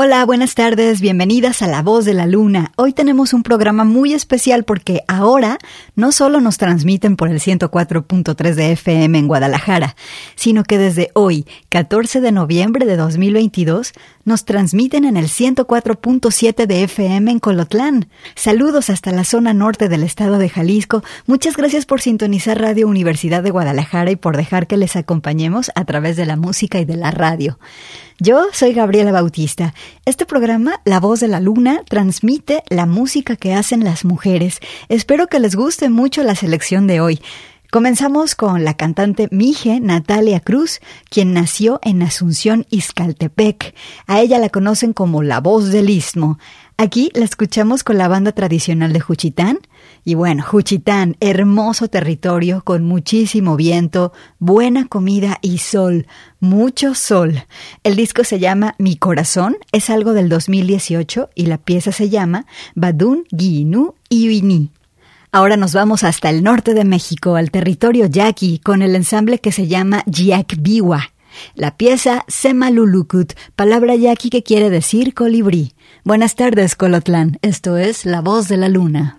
Hola, buenas tardes, bienvenidas a La Voz de la Luna. Hoy tenemos un programa muy especial porque ahora no solo nos transmiten por el 104.3 de FM en Guadalajara, sino que desde hoy, 14 de noviembre de 2022, nos transmiten en el 104.7 de FM en Colotlán. Saludos hasta la zona norte del estado de Jalisco. Muchas gracias por sintonizar Radio Universidad de Guadalajara y por dejar que les acompañemos a través de la música y de la radio. Yo soy Gabriela Bautista. Este programa, La Voz de la Luna, transmite la música que hacen las mujeres. Espero que les guste mucho la selección de hoy. Comenzamos con la cantante Mije Natalia Cruz, quien nació en Asunción, Izcaltepec. A ella la conocen como la voz del istmo. Aquí la escuchamos con la banda tradicional de Juchitán. Y bueno, Juchitán, hermoso territorio con muchísimo viento, buena comida y sol, mucho sol. El disco se llama Mi Corazón, es algo del 2018 y la pieza se llama Badun Guinu Iwini. Ahora nos vamos hasta el norte de México, al territorio yaqui, con el ensamble que se llama Biwa. La pieza Semalulukut, palabra yaqui que quiere decir colibrí. Buenas tardes, Colotlán. Esto es La Voz de la Luna.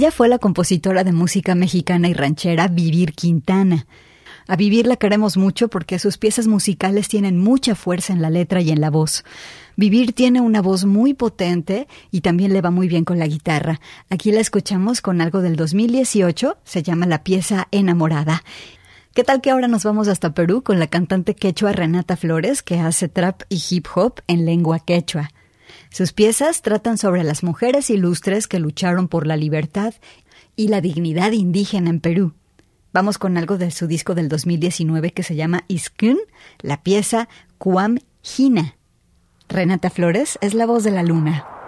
Ella fue la compositora de música mexicana y ranchera Vivir Quintana. A Vivir la queremos mucho porque sus piezas musicales tienen mucha fuerza en la letra y en la voz. Vivir tiene una voz muy potente y también le va muy bien con la guitarra. Aquí la escuchamos con algo del 2018, se llama la pieza Enamorada. ¿Qué tal que ahora nos vamos hasta Perú con la cantante quechua Renata Flores que hace trap y hip hop en lengua quechua? Sus piezas tratan sobre las mujeres ilustres que lucharon por la libertad y la dignidad indígena en Perú. Vamos con algo de su disco del 2019 que se llama Iskun, la pieza Cuam Gina. Renata Flores es la voz de la luna.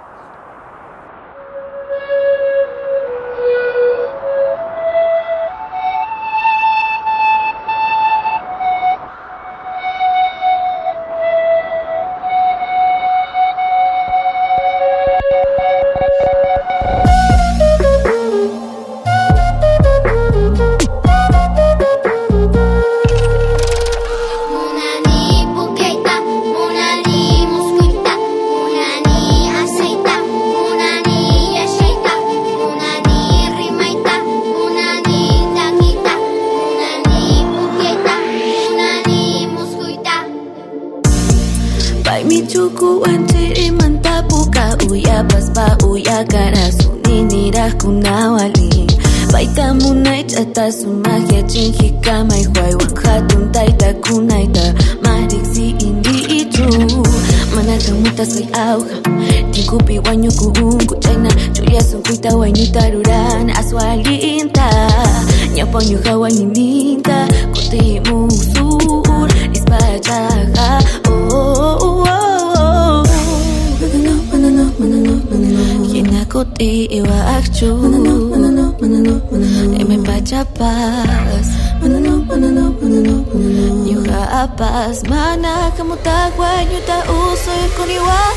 Manano manano Kina kuti iwa akchu. Manano manano manano manano Eme pachapas Nyuha apas Mana usoy kuniwai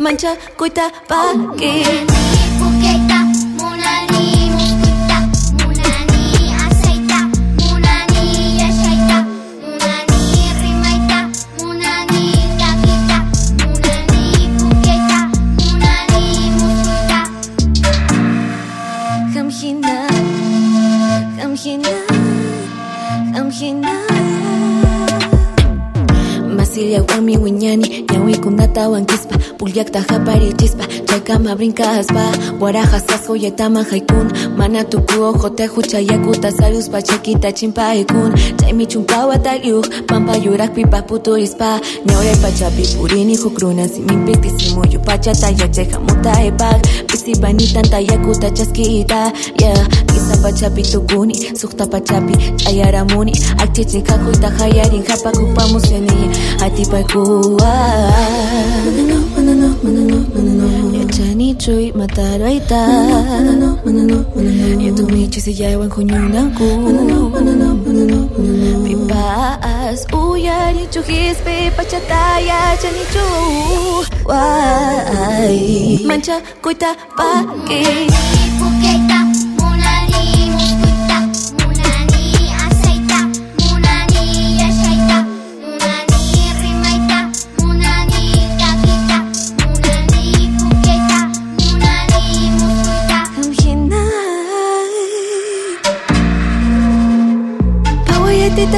Mancha kuita pagi Tauan kizpa, puliak ta japari txizpa Txakama brinka azba, guara jazazko jetaman jaikun Manatuku ojote jutxaiaku ta zaruz patxekita txinpa ikun. Txaimitxun pau eta liuk, pampa jurak pipa putu izpa Neure patxapi purini jukrunan zimin piztizimu ju patxata jatxe jamuta ebak Bizi banitan taiaku ta txaskita, yeah. pachapi tukuni sukta pachapi ayaramuni aktichni kakuyta qallarin qhapakupamusani atipaykuwa yachanichuy matarayta yatumichis iyaywan quñunanku pipas uyarichu ya mancha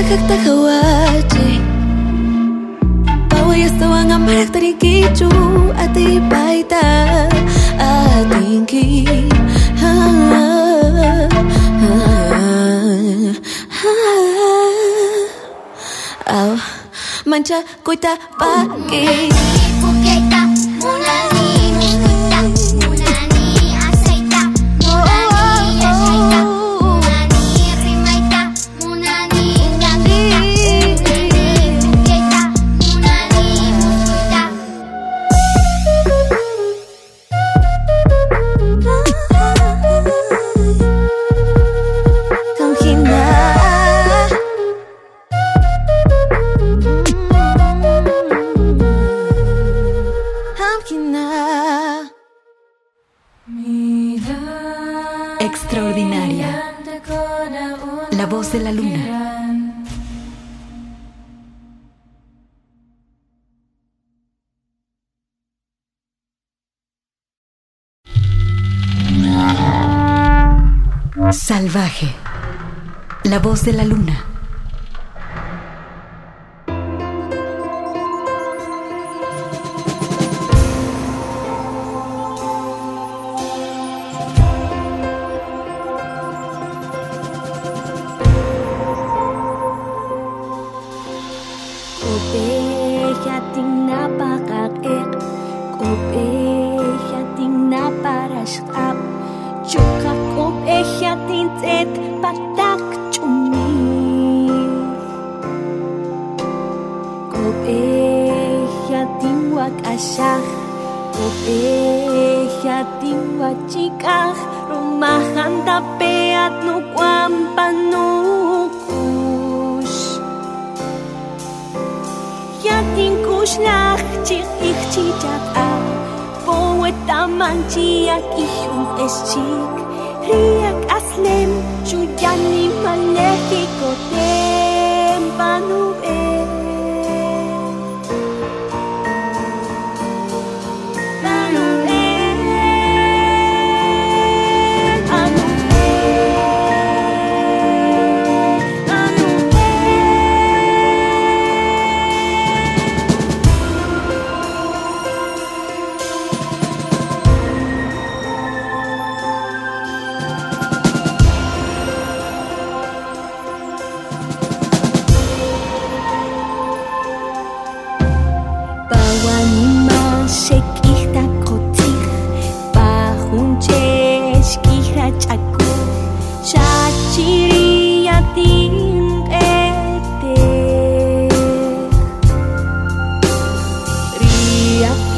kita kawaci. Bawa yang sewa ngamarak teri kicu, ati paita, ati ki. manca kuita pagi. La voz de la luna.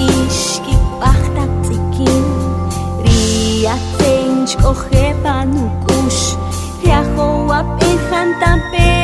ish kibbachta tzikim Riach fench kochepa nukush Riach hoa pechan tampeh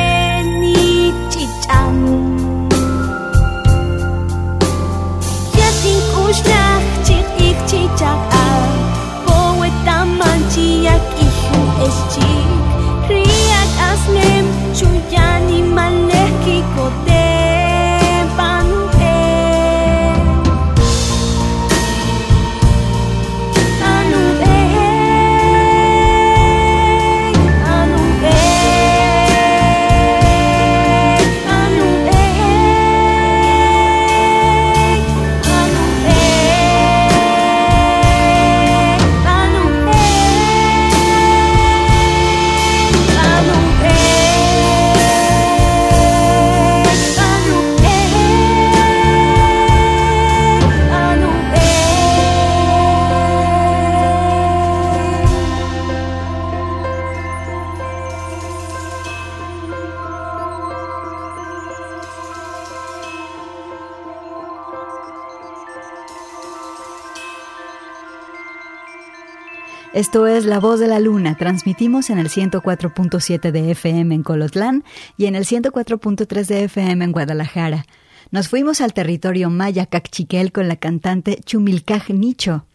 Esto es La Voz de la Luna. Transmitimos en el 104.7 de FM en Colotlán y en el 104.3 de FM en Guadalajara. Nos fuimos al territorio maya Cacchiquel con la cantante Chumilcaj Nicho.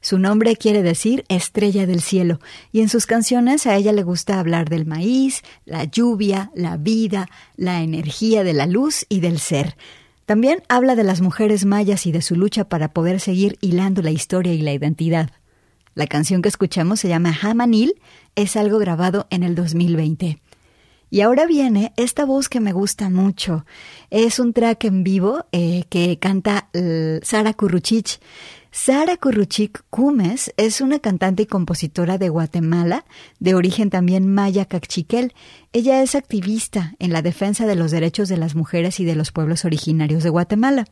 Su nombre quiere decir estrella del cielo, y en sus canciones a ella le gusta hablar del maíz, la lluvia, la vida, la energía de la luz y del ser. También habla de las mujeres mayas y de su lucha para poder seguir hilando la historia y la identidad. La canción que escuchamos se llama Hamanil, es algo grabado en el 2020. Y ahora viene esta voz que me gusta mucho. Es un track en vivo eh, que canta eh, Sara Kuruchich. Sara Kuruchik Cumes es una cantante y compositora de Guatemala, de origen también maya cachiquel. Ella es activista en la defensa de los derechos de las mujeres y de los pueblos originarios de Guatemala.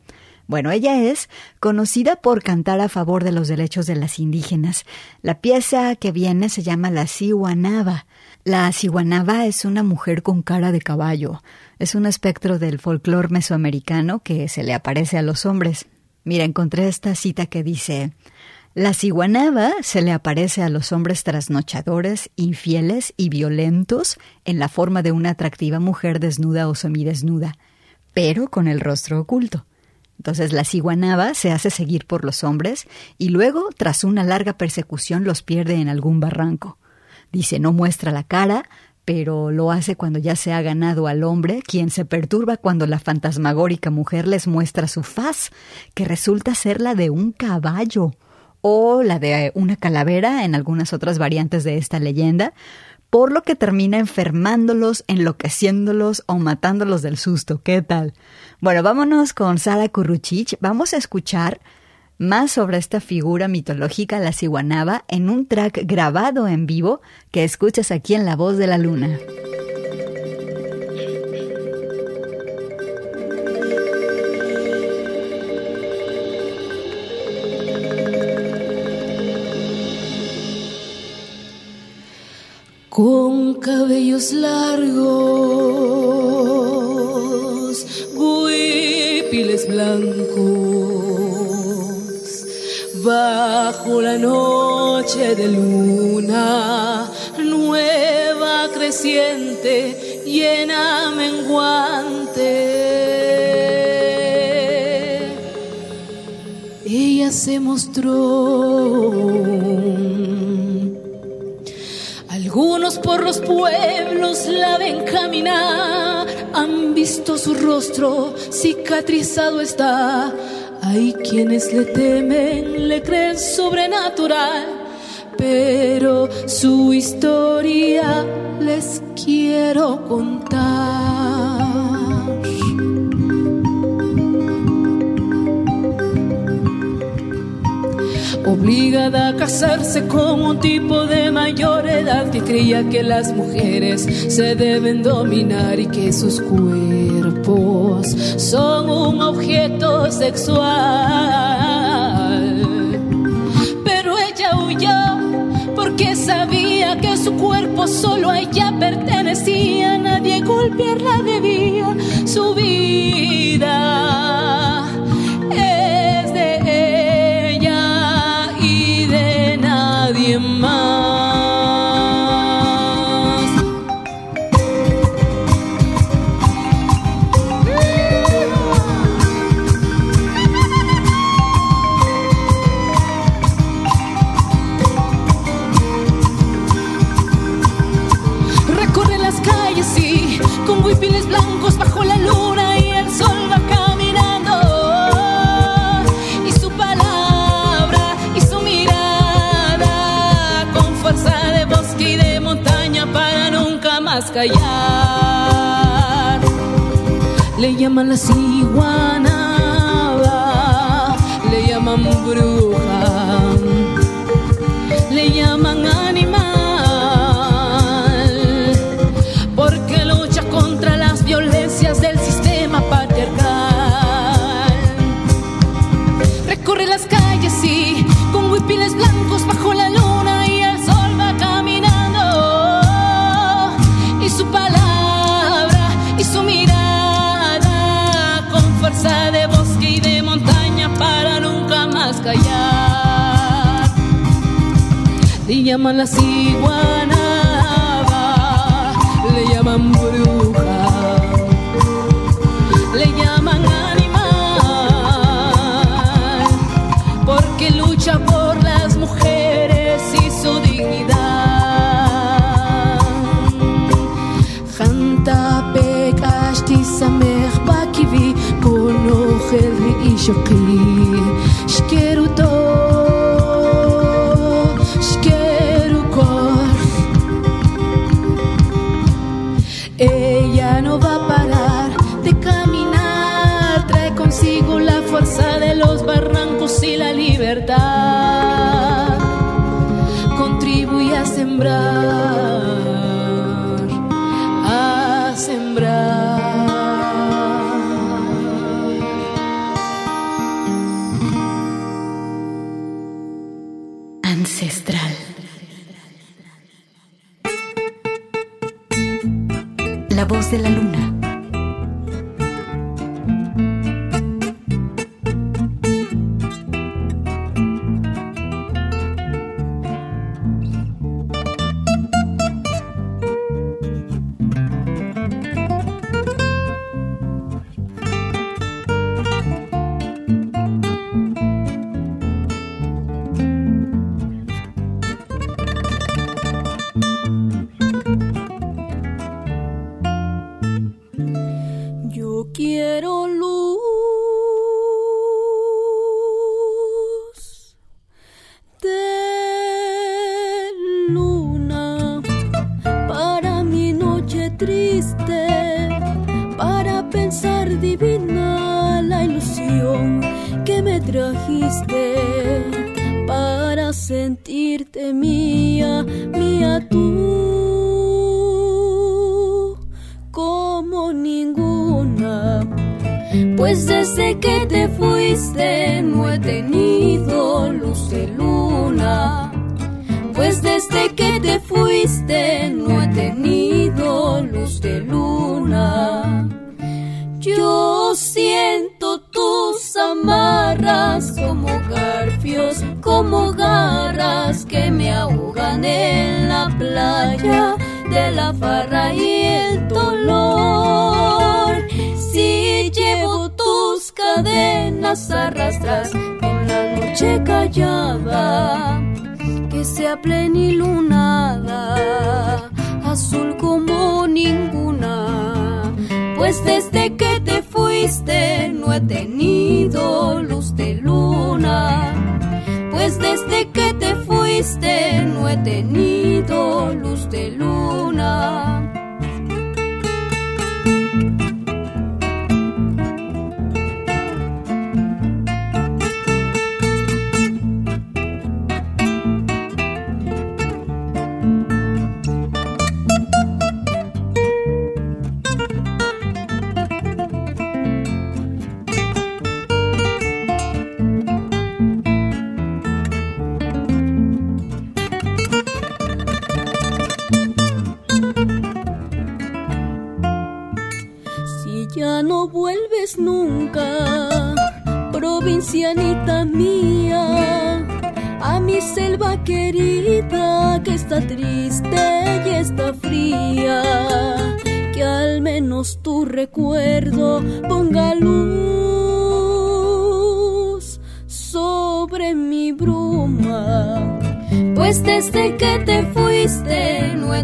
Bueno, ella es conocida por cantar a favor de los derechos de las indígenas. La pieza que viene se llama La Siwanaba. La Siwanaba es una mujer con cara de caballo. Es un espectro del folclore mesoamericano que se le aparece a los hombres. Mira, encontré esta cita que dice La ciguanaba se le aparece a los hombres trasnochadores, infieles y violentos en la forma de una atractiva mujer desnuda o semidesnuda, pero con el rostro oculto. Entonces la ciguanaba se hace seguir por los hombres y luego, tras una larga persecución, los pierde en algún barranco. Dice, no muestra la cara, pero lo hace cuando ya se ha ganado al hombre, quien se perturba cuando la fantasmagórica mujer les muestra su faz, que resulta ser la de un caballo o la de una calavera en algunas otras variantes de esta leyenda, por lo que termina enfermándolos, enloqueciéndolos o matándolos del susto. ¿Qué tal? Bueno, vámonos con Sara Kuruchich. Vamos a escuchar más sobre esta figura mitológica, la ciguanaba, en un track grabado en vivo que escuchas aquí en La Voz de la Luna. Con cabellos largos, blancos, bajo la noche de luna, nueva creciente, llena menguante. Ella se mostró algunos por los pueblos la ven caminar, han visto su rostro cicatrizado está. Hay quienes le temen, le creen sobrenatural, pero su historia les quiero contar. Obligada a casarse con un tipo de mayor edad que creía que las mujeres se deben dominar y que sus cuerpos son un objeto sexual. Pero ella huyó porque sabía que su cuerpo solo a ella pertenecía, nadie golpearla debía su vida. Sembrar, he tenido luz de luna. Pues desde que te fuiste no he tenido luz de luna. Yo siento tus amarras como garfios, como garras que me ahogan en la playa de la farra y el dolor. Cadenas arrastras en la noche callada, que sea plenilunada, azul como ninguna. Pues desde que te fuiste no he tenido luz de luna. Pues desde que te fuiste no he tenido luz de luna. Nunca, provincianita mía, a mi selva querida que está triste y está fría, que al menos tu recuerdo ponga luz sobre mi bruma. Pues desde que te fuiste no he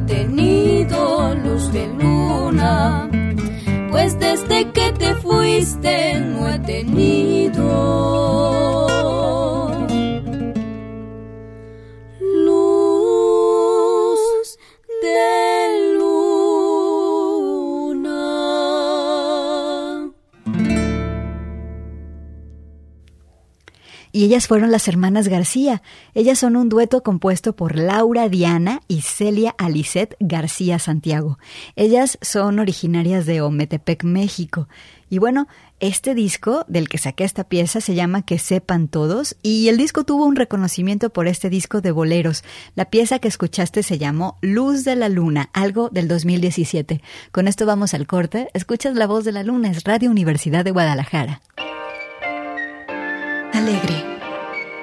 ellas fueron las hermanas García. Ellas son un dueto compuesto por Laura Diana y Celia Alicet García Santiago. Ellas son originarias de Ometepec, México. Y bueno, este disco del que saqué esta pieza se llama Que sepan todos y el disco tuvo un reconocimiento por este disco de boleros. La pieza que escuchaste se llamó Luz de la Luna, algo del 2017. Con esto vamos al corte. Escuchas La Voz de la Luna, es Radio Universidad de Guadalajara. Alegre,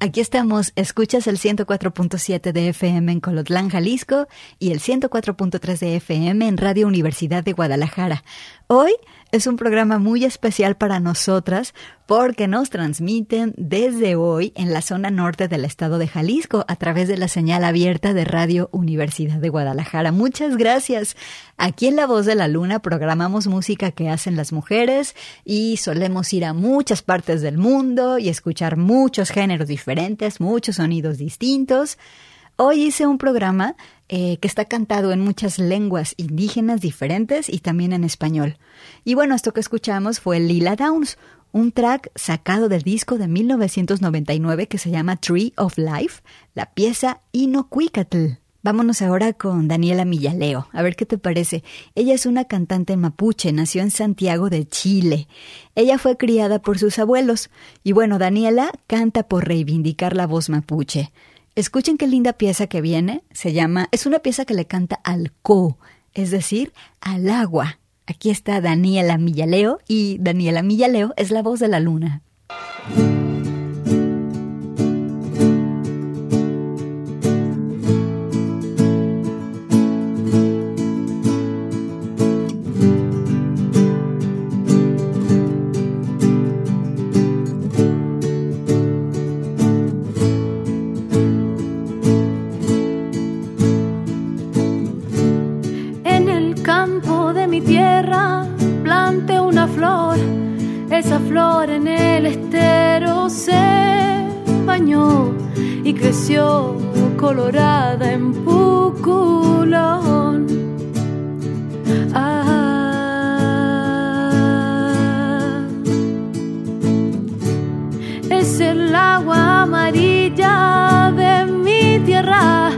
Aquí estamos, escuchas el 104.7 de FM en Colotlán, Jalisco y el 104.3 de FM en Radio Universidad de Guadalajara. Hoy es un programa muy especial para nosotras porque nos transmiten desde hoy en la zona norte del estado de Jalisco a través de la señal abierta de Radio Universidad de Guadalajara. Muchas gracias. Aquí en La Voz de la Luna programamos música que hacen las mujeres y solemos ir a muchas partes del mundo y escuchar muchos géneros diferentes, muchos sonidos distintos. Hoy hice un programa eh, que está cantado en muchas lenguas indígenas diferentes y también en español. Y bueno, esto que escuchamos fue Lila Downs, un track sacado del disco de 1999 que se llama Tree of Life, la pieza Inocuicatl. Vámonos ahora con Daniela Millaleo, a ver qué te parece. Ella es una cantante mapuche, nació en Santiago de Chile. Ella fue criada por sus abuelos y bueno, Daniela canta por reivindicar la voz mapuche. Escuchen qué linda pieza que viene, se llama, es una pieza que le canta al co, es decir, al agua. Aquí está Daniela Millaleo y Daniela Millaleo es la voz de la luna. mi tierra plante una flor, esa flor en el estero se bañó y creció colorada en Puculón. Ah, es el agua amarilla de mi tierra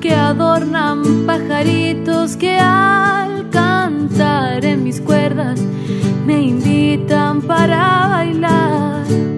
que adornan pajaritos que al cantar en mis cuerdas, me invitan para bailar.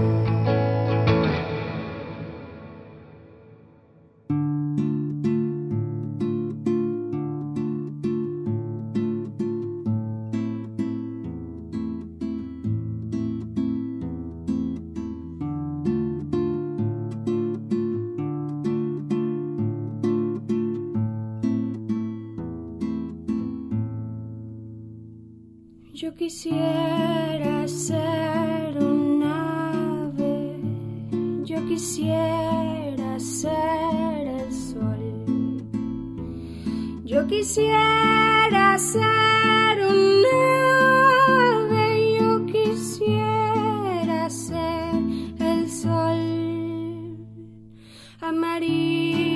amarillo.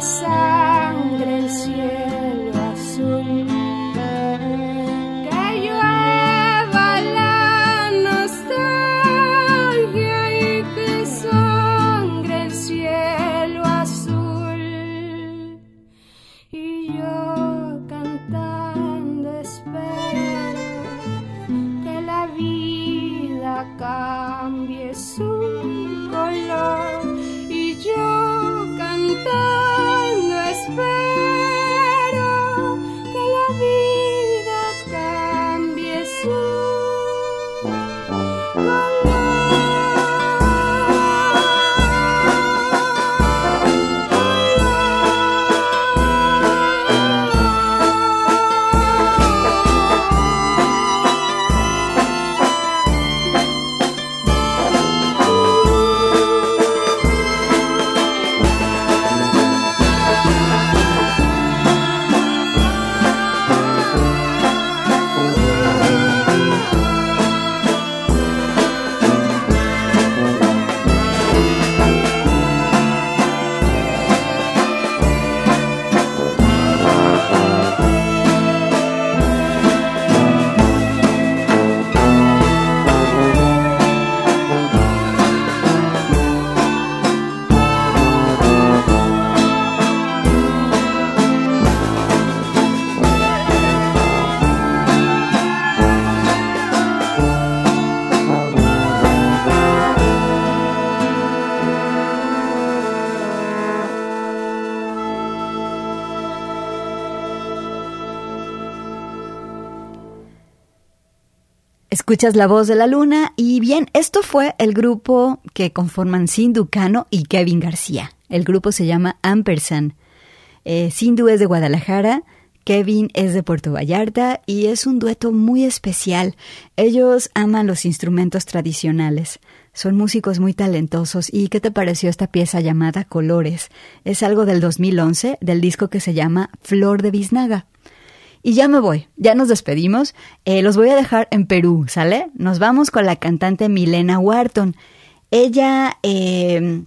side. Escuchas la voz de la luna y bien, esto fue el grupo que conforman Sindhu Cano y Kevin García. El grupo se llama Ampersand. Eh, Sindhu es de Guadalajara, Kevin es de Puerto Vallarta y es un dueto muy especial. Ellos aman los instrumentos tradicionales. Son músicos muy talentosos. ¿Y qué te pareció esta pieza llamada Colores? Es algo del 2011, del disco que se llama Flor de Biznaga. Y ya me voy, ya nos despedimos. Eh, los voy a dejar en Perú, ¿sale? Nos vamos con la cantante Milena Wharton. Ella eh,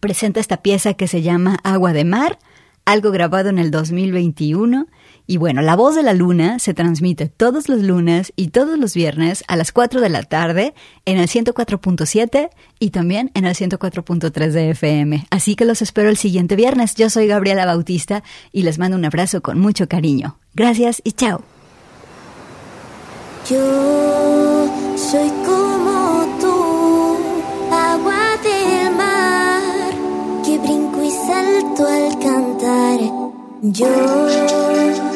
presenta esta pieza que se llama Agua de Mar, algo grabado en el 2021. Y bueno, La Voz de la Luna se transmite todos los lunes y todos los viernes a las 4 de la tarde en el 104.7 y también en el 104.3 de FM. Así que los espero el siguiente viernes. Yo soy Gabriela Bautista y les mando un abrazo con mucho cariño. Gracias y chao. Yo soy como tú, agua del mar, que brinco y salto al cantar. Yo